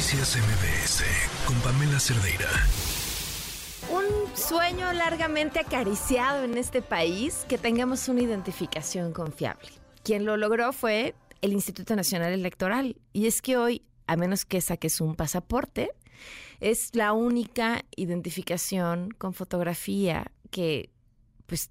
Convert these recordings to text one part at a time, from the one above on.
Noticias MBS con Pamela Cerdeira. Un sueño largamente acariciado en este país que tengamos una identificación confiable. Quien lo logró fue el Instituto Nacional Electoral. Y es que hoy, a menos que saques un pasaporte, es la única identificación con fotografía que pues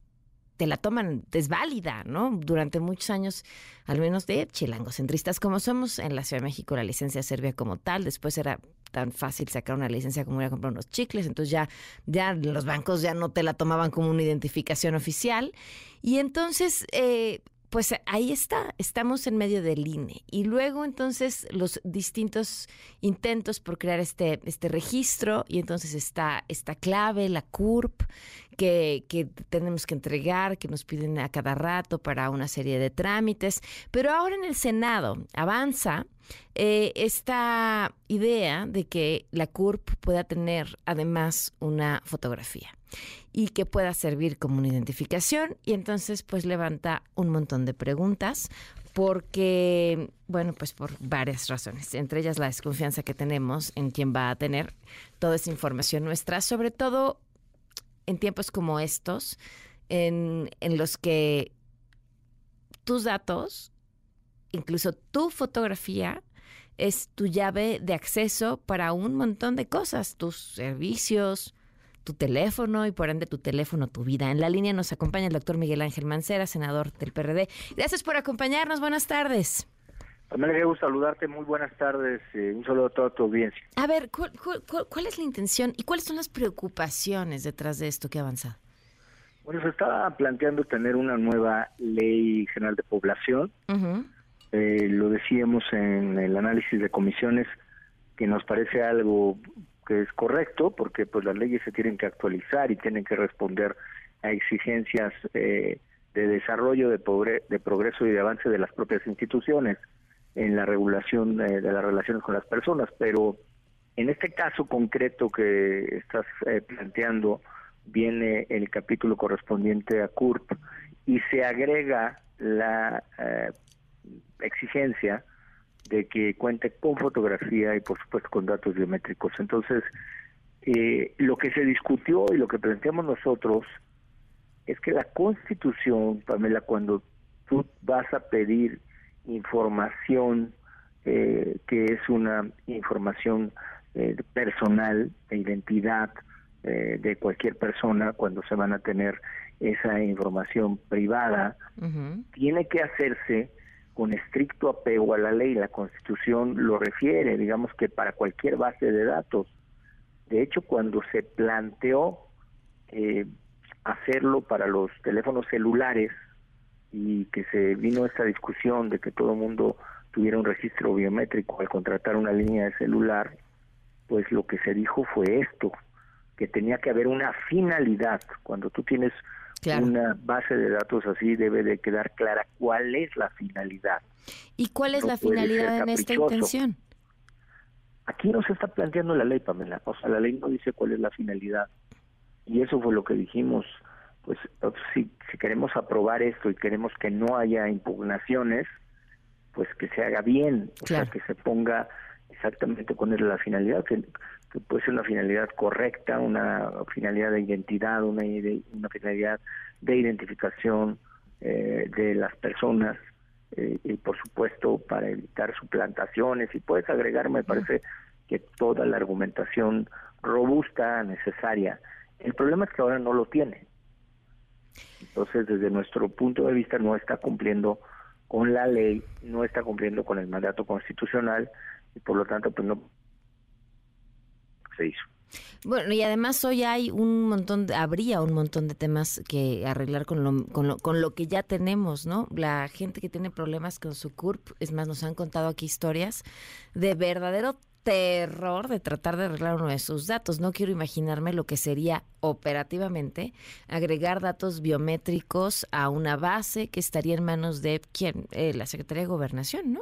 te la toman desválida, ¿no? Durante muchos años, al menos de chilangocentristas como somos, en la Ciudad de México la licencia servía como tal, después era tan fácil sacar una licencia como ir a comprar unos chicles, entonces ya, ya los bancos ya no te la tomaban como una identificación oficial. Y entonces, eh, pues ahí está, estamos en medio del INE. Y luego entonces los distintos intentos por crear este, este registro y entonces está esta clave, la CURP, que, que, tenemos que entregar, que nos piden a cada rato para una serie de trámites. Pero ahora en el Senado avanza eh, esta idea de que la CURP pueda tener además una fotografía y que pueda servir como una identificación y entonces pues levanta un montón de preguntas porque, bueno, pues por varias razones, entre ellas la desconfianza que tenemos en quién va a tener toda esa información nuestra, sobre todo en tiempos como estos, en, en los que tus datos, incluso tu fotografía, es tu llave de acceso para un montón de cosas, tus servicios, tu teléfono y por ende tu teléfono, tu vida. En la línea nos acompaña el doctor Miguel Ángel Mancera, senador del PRD. Gracias por acompañarnos. Buenas tardes. Me alegra saludarte. Muy buenas tardes. Eh, un saludo a toda tu audiencia. A ver, ¿cuál, es la intención y cuáles son las preocupaciones detrás de esto que ha avanzado? Bueno, se está planteando tener una nueva ley general de población. eh, lo decíamos en el análisis de comisiones que nos parece algo que es correcto porque pues las leyes se tienen que actualizar y tienen que responder a exigencias eh, de desarrollo, de, de progreso y de avance de las propias instituciones en la regulación eh, de las relaciones con las personas, pero en este caso concreto que estás eh, planteando viene el capítulo correspondiente a CURP y se agrega la exigencia de que cuente con fotografía y por supuesto con datos biométricos. Entonces, eh, lo que se discutió y lo que planteamos nosotros es que la constitución, Pamela, cuando tú vas a pedir información eh, que es una información eh, personal, de identidad de cualquier persona, cuando se van a tener esa información privada, tiene que hacerse con estricto apego a la ley. La Constitución lo refiere, digamos que para cualquier base de datos. De hecho, cuando se planteó eh, hacerlo para los teléfonos celulares y que se vino esta discusión de que todo el mundo tuviera un registro biométrico al contratar una línea de celular, pues lo que se dijo fue esto, que tenía que haber una finalidad. Cuando tú tienes una base de datos así debe de quedar clara cuál es la finalidad. ¿Y cuál es la finalidad en esta intención? Aquí no se está planteando la ley, Pamela. O sea, la ley no dice cuál es la finalidad. Y eso fue lo que dijimos. Pues si, si queremos aprobar esto y queremos que no haya impugnaciones, pues que se haga bien, o sea, que se ponga exactamente cuál es la finalidad, que que puede ser una finalidad correcta, una finalidad de identidad, una, una finalidad de identificación eh, de las personas eh, y por supuesto para evitar suplantaciones y puedes agregar, me parece que toda la argumentación robusta, necesaria. El problema es que ahora no lo tiene. Entonces, desde nuestro punto de vista, no está cumpliendo con la ley, no está cumpliendo con el mandato constitucional y por lo tanto, pues no hizo. Bueno, y además hoy hay un montón, habría un montón de temas que arreglar con lo, con lo, con lo que ya tenemos, ¿no? La gente que tiene problemas con su CURP, es más, nos han contado aquí historias de verdadero terror de tratar de arreglar uno de sus datos. No quiero imaginarme lo que sería operativamente agregar datos biométricos a una base que estaría en manos de, ¿quién? Eh, la Secretaría de Gobernación, ¿no?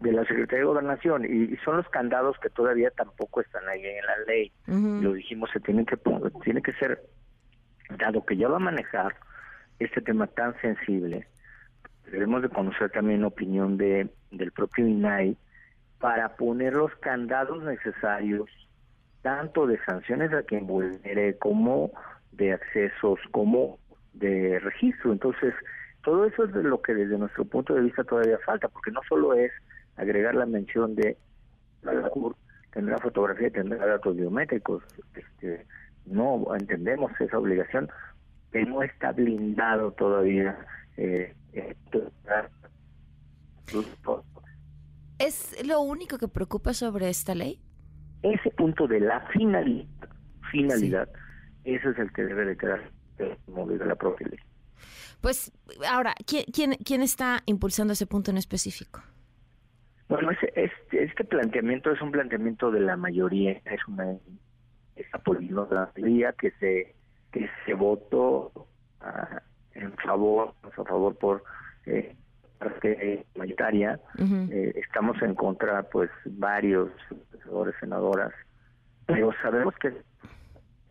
de la Secretaría de Gobernación y, son los candados que todavía tampoco están ahí en la ley. Lo dijimos, se tienen que tiene que ser dado que ya va a manejar este tema tan sensible. Debemos de conocer también la opinión de del propio INAI para poner los candados necesarios, tanto de sanciones a quien vulnere como de accesos, como de registro. Entonces, todo eso es de lo que desde nuestro punto de vista todavía falta, porque no solo es agregar la mención de la CUR, tendrá fotografía, tendrá datos biométricos, este, no entendemos esa obligación, que no está blindado todavía. Eh, ¿Es lo único que preocupa sobre esta ley? Ese punto de la finalidad, finalidad, ese es el que debe de quedar movido la propia ley. Pues ahora, ¿quién, quién, quién está impulsando ese punto en específico? Bueno, este, este planteamiento es un planteamiento de la mayoría, es una esa mayoría que se que se votó ah, en favor, a favor por eh, parte mayoritaria. Eh, estamos en contra, pues, varios senadores, senadoras, pero sabemos que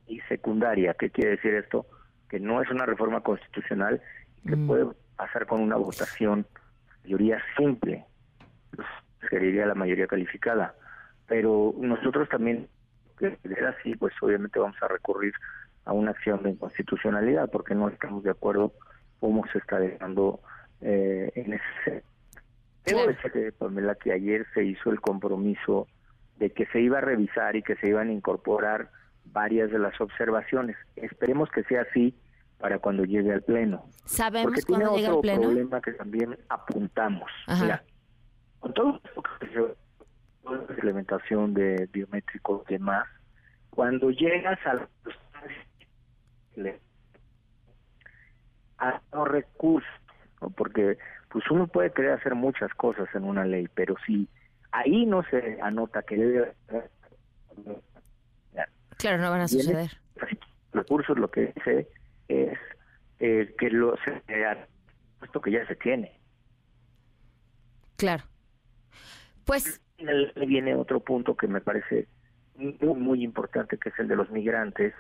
y secundaria, ¿qué quiere decir esto? Que no es una reforma constitucional que mm. puede pasar con una votación mayoría simple, que diría la mayoría calificada. Pero nosotros también, que ser así, pues obviamente vamos a recurrir a una acción de inconstitucionalidad porque no estamos de acuerdo cómo se está dejando eh, en ese Pamela, que ayer se hizo el compromiso de que se iba a revisar y que se iban a incorporar varias de las observaciones. Esperemos que sea así para cuando llegue al Pleno. ¿Sabemos Porque tiene llega otro al Pleno? problema que también apuntamos. Mira, con todo que la implementación de biométricos y demás, cuando llegas a a los recursos, porque pues uno puede querer hacer muchas cosas en una ley, pero si ahí no se anota que debe claro no van a suceder. recursos lo que dice es eh, que lo se esto que ya se tiene. Claro. Pues viene otro punto que me parece muy, muy importante que es el de los migrantes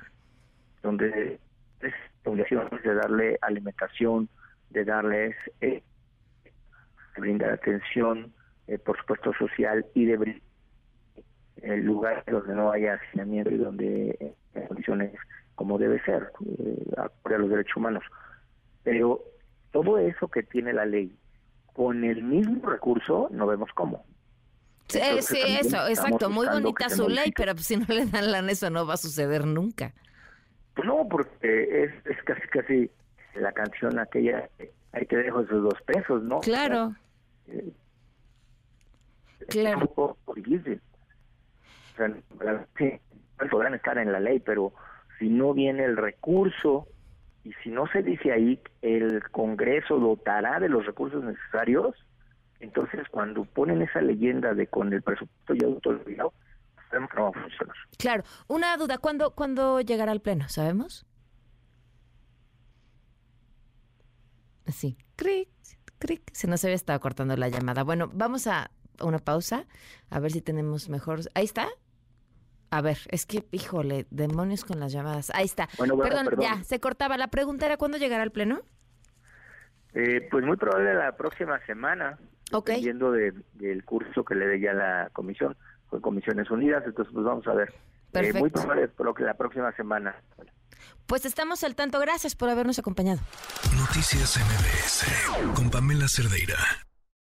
donde es obligación de darle alimentación, de darles, eh, brindar atención, eh, por supuesto, social y de brindar el lugar donde no haya hacinamiento y donde eh, en condiciones como debe ser, eh, a los derechos humanos. Pero todo eso que tiene la ley, con el mismo recurso, no vemos cómo. sí, eso, exacto, muy bonita su ley, pero pues, si no le dan la eso no va a suceder nunca. Pues no, porque es, es casi casi la canción aquella, ahí te dejo esos dos pesos, ¿no? Claro. Eh, claro. Es un poco difícil. O sea, sí, podrán estar en la ley, pero si no viene el recurso y si no se dice ahí el Congreso dotará de los recursos necesarios, entonces cuando ponen esa leyenda de con el presupuesto ya autorizado, sabemos que no va a funcionar. Claro. Una duda, ¿cuándo, ¿cuándo llegará al Pleno? ¿Sabemos? Sí. Cric, cric. Se nos había estado cortando la llamada. Bueno, vamos a una pausa, a ver si tenemos mejor... ¿Ahí está? A ver, es que, híjole, demonios con las llamadas. Ahí está. Bueno, bueno, perdón, perdón. ya, se cortaba. La pregunta era, ¿cuándo llegará al Pleno? Eh, pues muy probable la próxima semana, Ok. dependiendo de, del curso que le dé ya la comisión, con Comisiones Unidas, entonces pues vamos a ver. Eh, Perfecto. muy probable la próxima semana. Pues estamos al tanto. Gracias por habernos acompañado. Noticias MBS con Pamela Cerdeira.